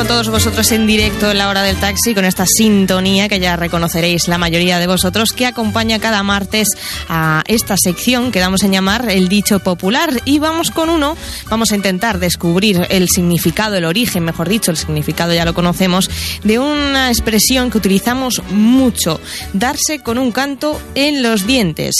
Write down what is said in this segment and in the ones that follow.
Con todos vosotros en directo en la hora del taxi con esta sintonía que ya reconoceréis la mayoría de vosotros que acompaña cada martes a esta sección que damos en llamar el dicho popular y vamos con uno, vamos a intentar descubrir el significado, el origen, mejor dicho, el significado ya lo conocemos, de una expresión que utilizamos mucho, darse con un canto en los dientes.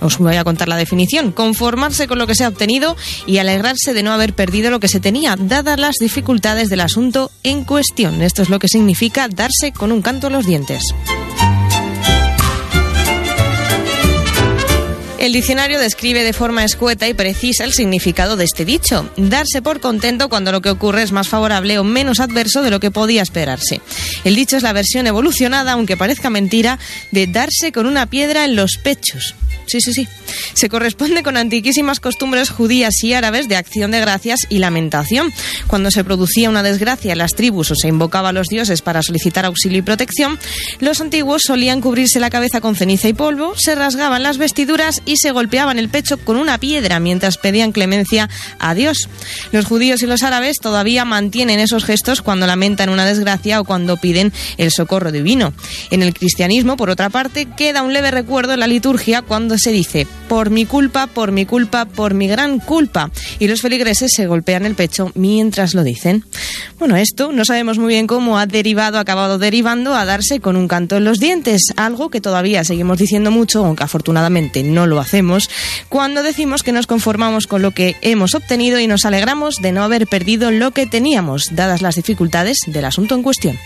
Os voy a contar la definición, conformarse con lo que se ha obtenido y alegrarse de no haber perdido lo que se tenía, dadas las dificultades del asunto en cuestión. Esto es lo que significa darse con un canto a los dientes. El diccionario describe de forma escueta y precisa el significado de este dicho, darse por contento cuando lo que ocurre es más favorable o menos adverso de lo que podía esperarse. El dicho es la versión evolucionada, aunque parezca mentira, de darse con una piedra en los pechos. Sí, sí, sí. Se corresponde con antiquísimas costumbres judías y árabes de acción de gracias y lamentación. Cuando se producía una desgracia en las tribus o se invocaba a los dioses para solicitar auxilio y protección, los antiguos solían cubrirse la cabeza con ceniza y polvo, se rasgaban las vestiduras y se golpeaban el pecho con una piedra mientras pedían clemencia a Dios. Los judíos y los árabes todavía mantienen esos gestos cuando lamentan una desgracia o cuando piden el socorro divino. En el cristianismo, por otra parte, queda un leve recuerdo en la liturgia cuando se dice, por mi culpa, por mi culpa, por mi gran culpa. Y los feligreses se golpean el pecho mientras lo dicen. Bueno, esto no sabemos muy bien cómo ha derivado, ha acabado derivando a darse con un canto en los dientes, algo que todavía seguimos diciendo mucho, aunque afortunadamente no lo hacemos, cuando decimos que nos conformamos con lo que hemos obtenido y nos alegramos de no haber perdido lo que teníamos, dadas las dificultades del asunto en cuestión.